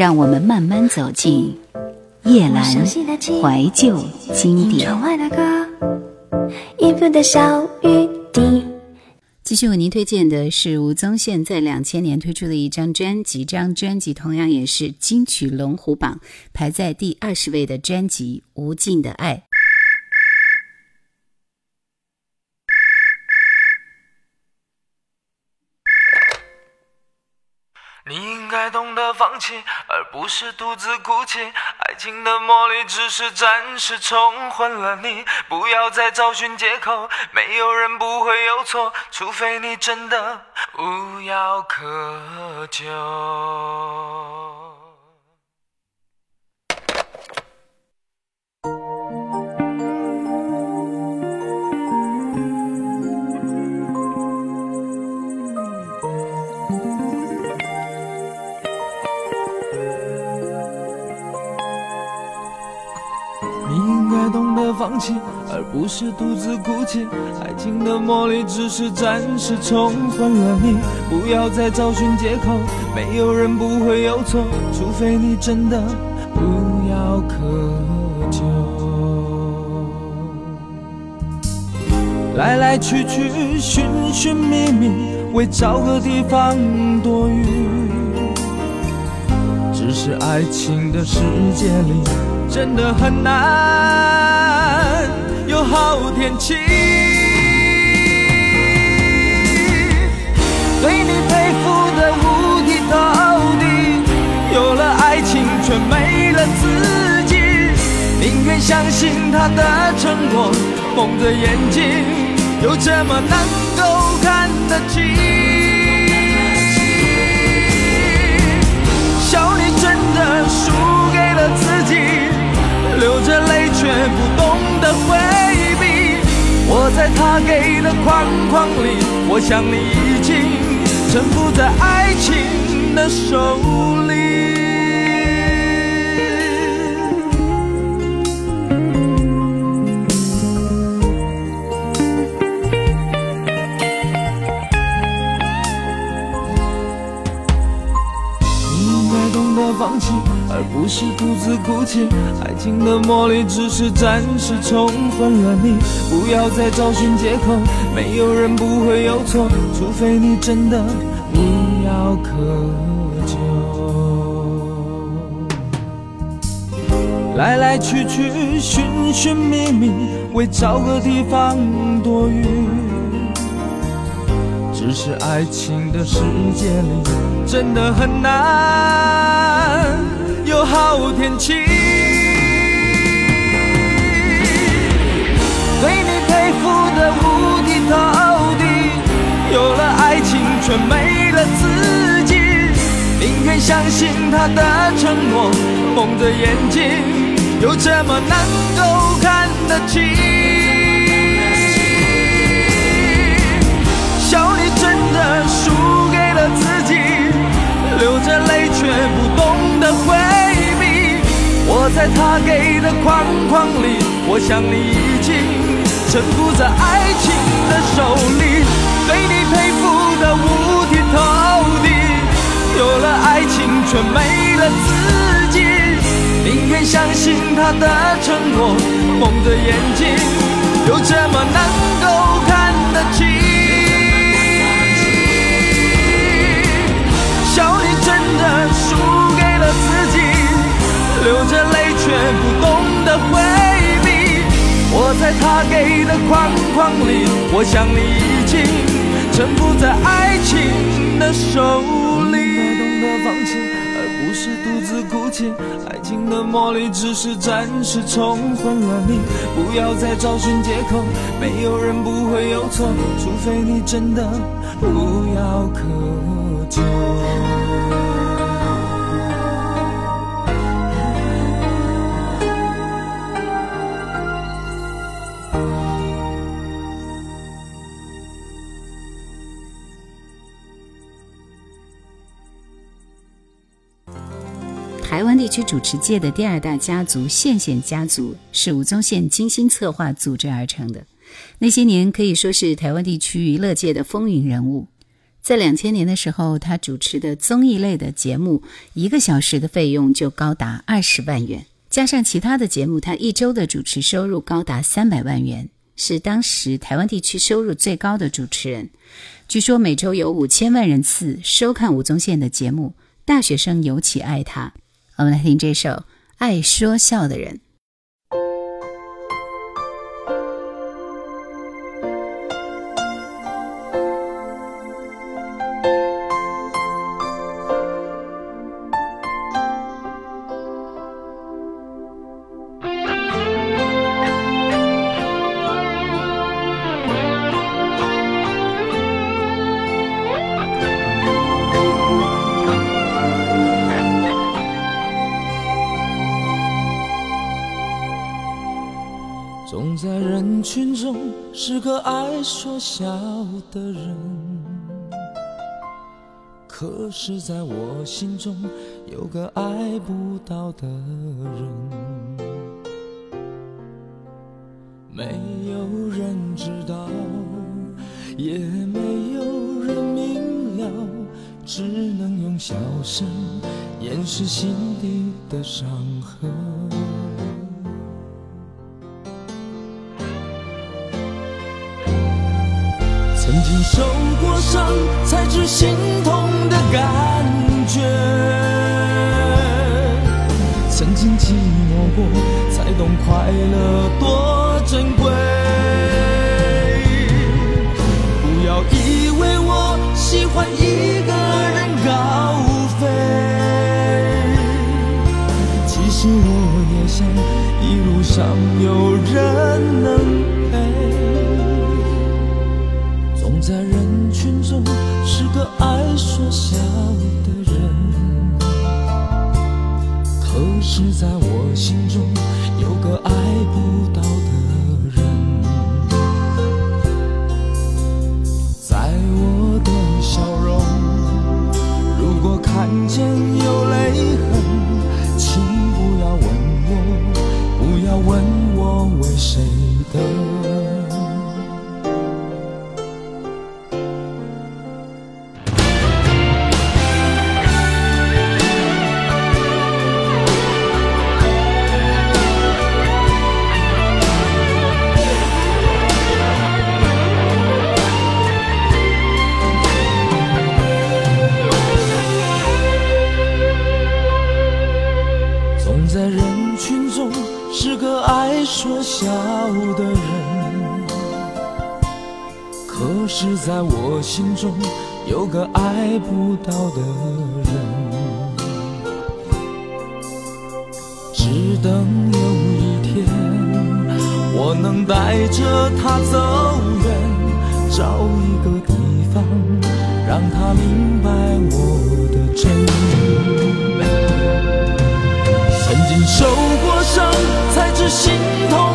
让我们慢慢走进夜阑怀旧经典。继续为您推荐的是吴宗宪在两千年推出的一张专辑，这张专辑同样也是金曲龙虎榜排在第二十位的专辑《无尽的爱》。你应该懂得放弃，而不是独自哭泣。爱情的魔力只是暂时冲昏了你，不要再找寻借口。没有人不会有错，除非你真的无药可救。而不是独自哭泣。爱情的魔力只是暂时冲昏了你，不要再找寻借口。没有人不会有错，除非你真的无药可救。来来去去，寻寻觅觅，为找个地方躲雨。只是爱情的世界里，真的很难。有好天气，对你佩服的五体投地。有了爱情却没了自己，宁愿相信他的承诺，蒙着眼睛，又怎么能够看得清？笑你真的输给了自己，流着泪却不懂得回。我在他给的框框里，我想你已经沉浮在爱情的手里。而不是独自哭泣，爱情的魔力只是暂时冲昏了你。不要再找寻借口，没有人不会有错，除非你真的无药可救。来来去去，寻寻觅觅，为找个地方躲雨。只是爱情的世界里，真的很难。有好天气，对你佩服的五体投地，有了爱情却没了自己，宁愿相信他的承诺，蒙着眼睛，又怎么能够看得清？流着泪却不懂得回避。我在他给的框框里，我想你已经臣服在爱情的手里，对你佩服的五体投地。有了爱情却没了自己，宁愿相信他的承诺，蒙着眼睛，又怎么能够看得清？在他给的框框里，我想你已经沉浮在爱情的手里。该懂得放弃，而不是独自哭泣。爱情的魔力只是暂时冲昏了你，不要再找寻借口，没有人不会有错，除非你真的无药可救。地区主持界的第二大家族县县家族是吴宗宪精心策划组织而成的。那些年可以说是台湾地区娱乐界的风云人物。在两千年的时候，他主持的综艺类的节目，一个小时的费用就高达二十万元，加上其他的节目，他一周的主持收入高达三百万元，是当时台湾地区收入最高的主持人。据说每周有五千万人次收看吴宗宪的节目，大学生尤其爱他。我们来听这首《爱说笑的人》。个爱说笑的人，可是在我心中有个爱不到的人，没有人知道，也没有人明了，只能用笑声掩饰心底的伤。曾经受过伤，才知心痛的感觉；曾经寂寞过，才懂快乐多珍贵。不要以为我喜欢一个人高飞，其实我也想一路上有人能。说笑的人，可是在我心中有个爱不到的人。在我的笑容，如果看见有泪痕，请不要问我，不要问我为谁等。等有一天我能带着他走远，找一个地方让他明白我的真。曾经受过伤，才知心痛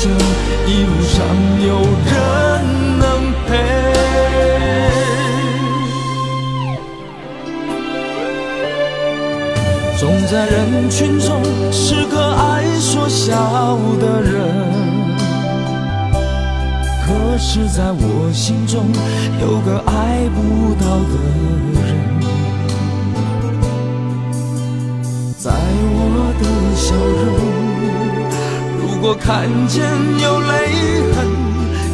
想一路上有人能陪。总在人群中是个爱说笑的人。可是，在我心中有个爱不到的人，在我的笑容，如果看见有泪痕，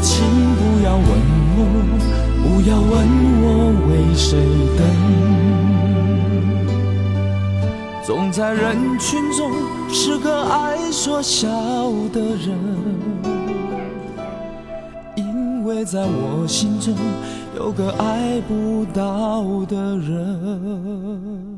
请不要问我，不要问我为谁等。总在人群中是个爱说笑的人。因为在我心中有个爱不到的人。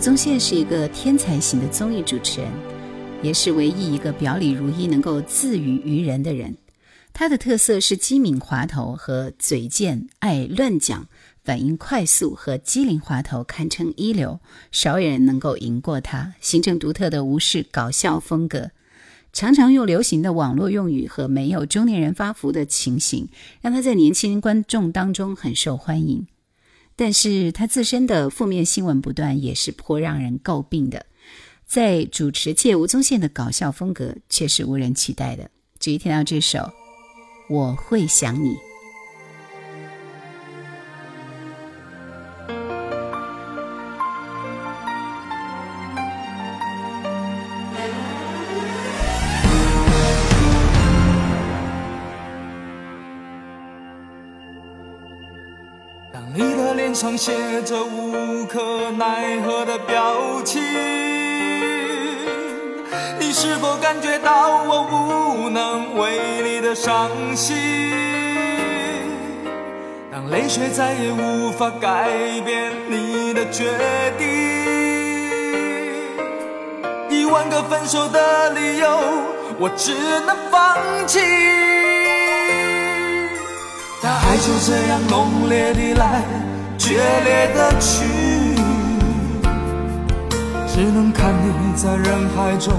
宗宪是一个天才型的综艺主持人，也是唯一一个表里如一、能够自娱于人的人。他的特色是机敏滑头和嘴贱，爱乱讲，反应快速和机灵滑头堪称一流，少有人能够赢过他。形成独特的无视搞笑风格，常常用流行的网络用语和没有中年人发福的情形，让他在年轻观众当中很受欢迎。但是他自身的负面新闻不断，也是颇让人诟病的。在主持界，吴宗宪的搞笑风格却是无人期待的。至于听到这首《我会想你》。上写着无可奈何的表情，你是否感觉到我无能为力的伤心？当泪水再也无法改变你的决定，一万个分手的理由，我只能放弃。但爱就这样浓烈地来。决裂的去，只能看你在人海中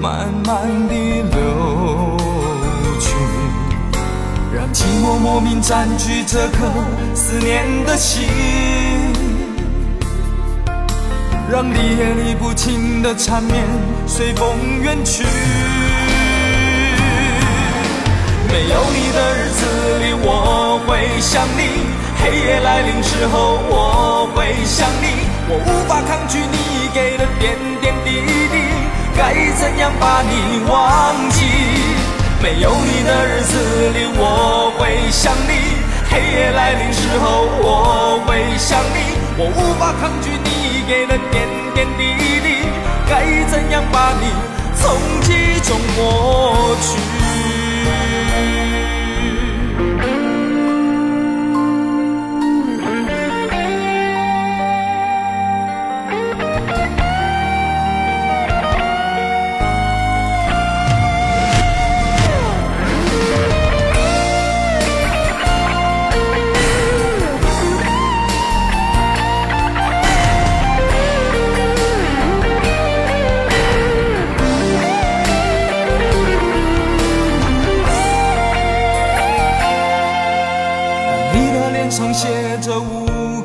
慢慢地流去，让寂寞莫名占据这颗思念的心，让理也理不清的缠绵随风远去。没有你的日子里，我会想你。黑夜来临时候，我会想你，我无法抗拒你给的点点滴滴，该怎样把你忘记？没有你的日子里，我会想你。黑夜来临时候，我会想你，我无法抗拒你给的点点滴滴，该怎样把你从记忆中抹去？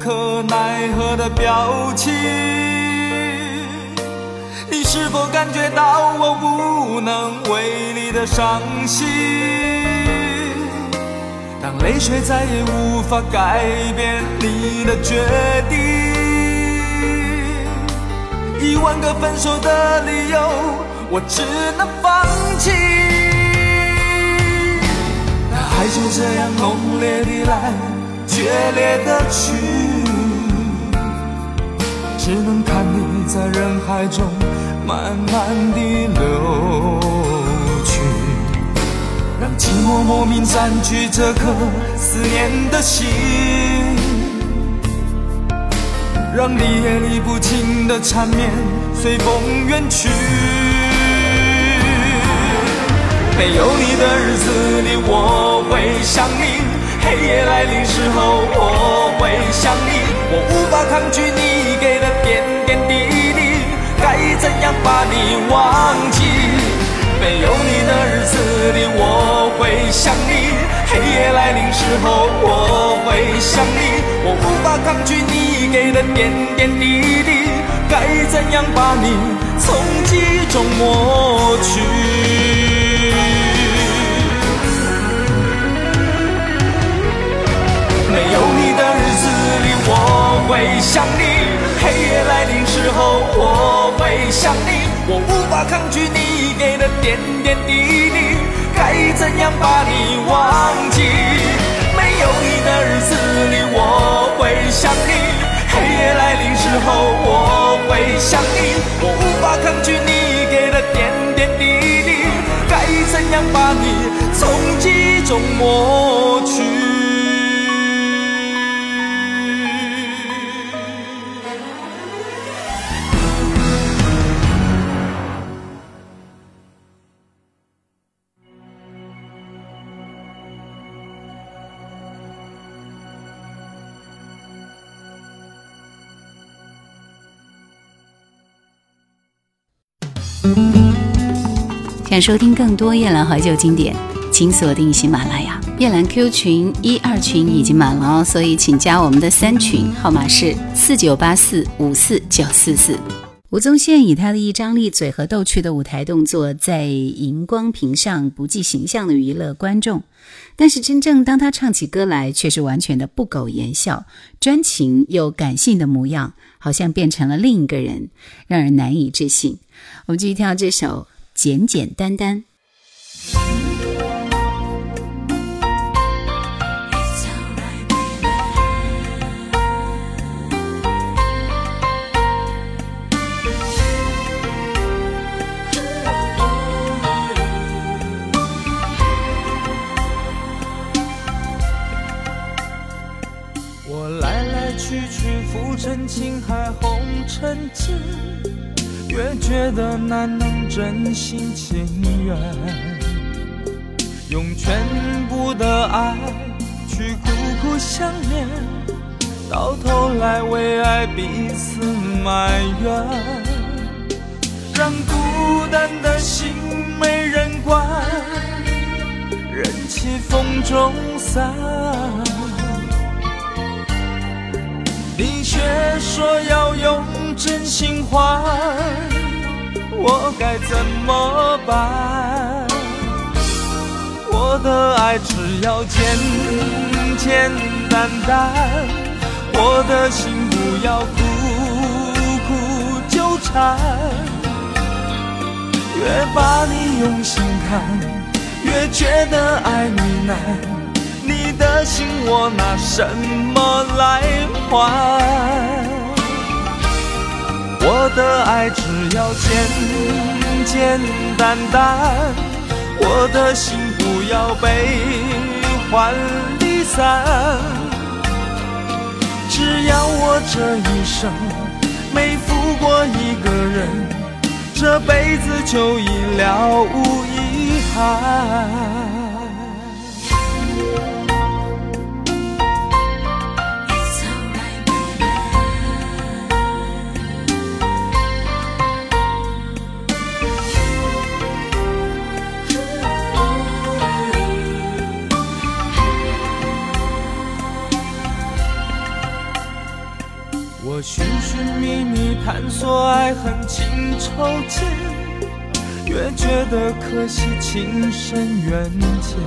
无可奈何的表情，你是否感觉到我无能为力的伤心？当泪水再也无法改变你的决定，一万个分手的理由，我只能放弃。那爱就这样浓烈地来，决裂的去。只能看你在人海中慢慢地流去，让寂寞莫名占据这颗思念的心，让理也理不清的缠绵随风远去。没有你的日子里，我会想你；黑夜来临时候，我会想你。我无法抗拒你给的点点滴滴，该怎样把你忘记？没有你的日子里，我会想你；黑夜来临时候，我会想你。我无法抗拒你给的点点滴滴，该怎样把你从记忆中抹去？没有你的日子里，我。会想你，黑夜来临时候我会想你，我无法抗拒你给的点点滴滴，该怎样把你忘记？没有你的日子里我会想你，黑夜来临时候我会想你，我无法抗拒你给的点点滴滴，该怎样把你从记忆中抹去？想收听更多夜兰怀旧经典，请锁定喜马拉雅。夜兰 Q 群一二群已经满了哦，所以请加我们的三群，号码是四九八四五四九四四。吴宗宪以他的一张利嘴和逗趣的舞台动作，在荧光屏上不计形象的娱乐观众，但是真正当他唱起歌来，却是完全的不苟言笑，专情又感性的模样，好像变成了另一个人，让人难以置信。我们继续听到这首《简简单单》。深情海红尘间，越觉得难能真心情愿，用全部的爱去苦苦相恋，到头来为爱彼此埋怨，让孤单的心没人管，任其风中散。你却说要真心换，我该怎么办？我的爱只要简简单单，我的心不要苦苦纠缠。越把你用心看，越觉得爱你难。你的心，我拿什么来换？我的爱只要简简单单，我的心不要悲欢离散。只要我这一生没负过一个人，这辈子就已了无遗憾。探索爱恨情仇间，越觉得可惜情深缘浅。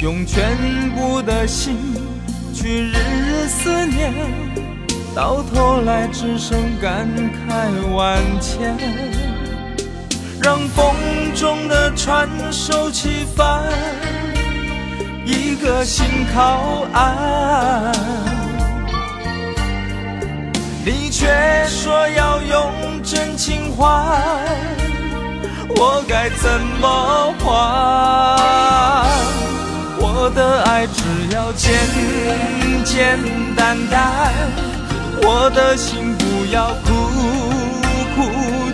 用全部的心去日日思念，到头来只剩感慨万千。让风中的船收起帆，一个心靠岸。你却说要用真情换，我该怎么还？我的爱只要简简单单，我的心不要苦苦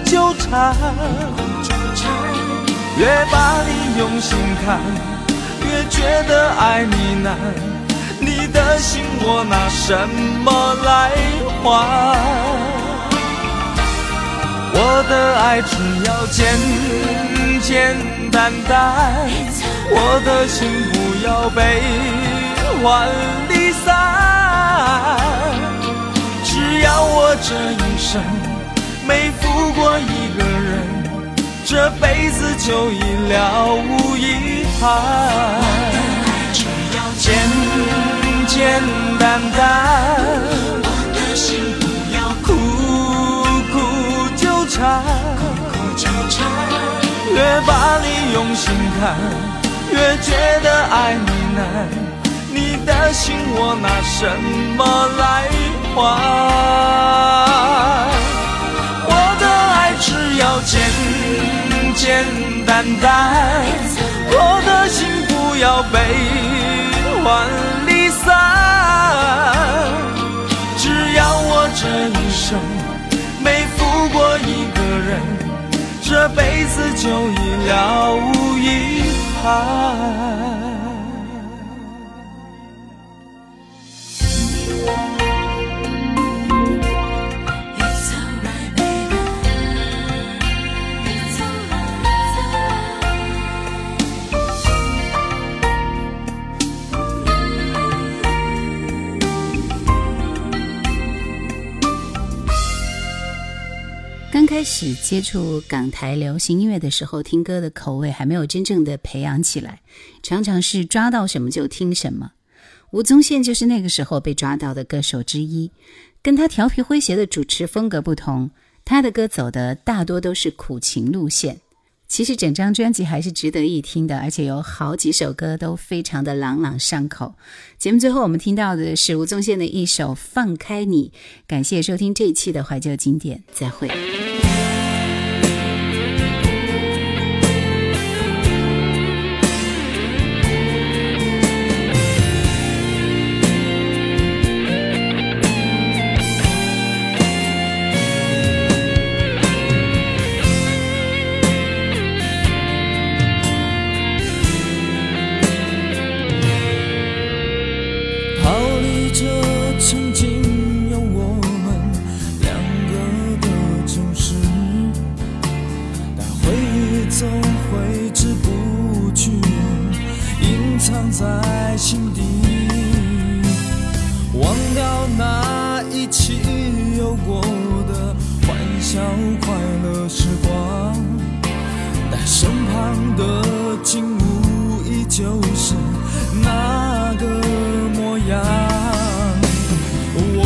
纠缠。越把你用心看，越觉得爱你难。你的心，我拿什么来换？我的爱只要简简单单，我的心不要悲欢离散。只要我这一生没负过一个人，这辈子就已了无遗憾。简单，我的心不要苦苦纠缠，越把你用心看，越觉得爱你难。你的心我拿什么来换？我的爱只要简简单单，我的心不要悲。欢散，只要我这一生没负过一个人，这辈子就已了无遗憾。开始接触港台流行音乐的时候，听歌的口味还没有真正的培养起来，常常是抓到什么就听什么。吴宗宪就是那个时候被抓到的歌手之一，跟他调皮诙谐的主持风格不同，他的歌走的大多都是苦情路线。其实整张专辑还是值得一听的，而且有好几首歌都非常的朗朗上口。节目最后我们听到的是吴宗宪的一首《放开你》，感谢收听这一期的怀旧经典，再会。身旁的景物依旧是那个模样。我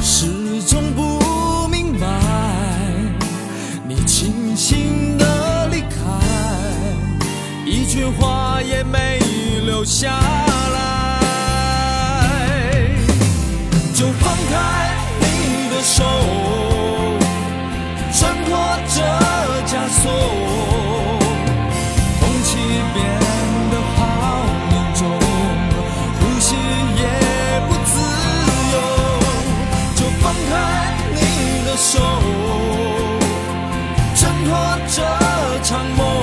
始终不明白，你轻轻的离开，一句话也没留下来。就放开你的手，枷锁，空气变得好凝重，呼吸也不自由。就放开你的手，挣脱这场梦。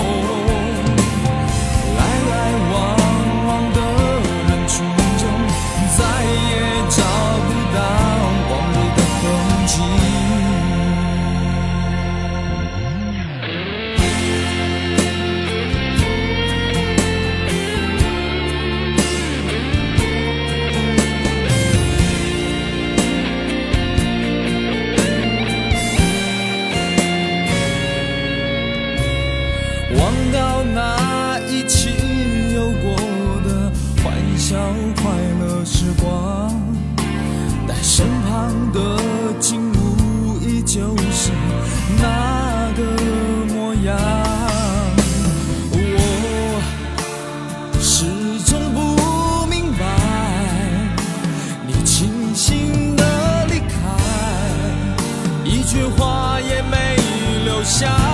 的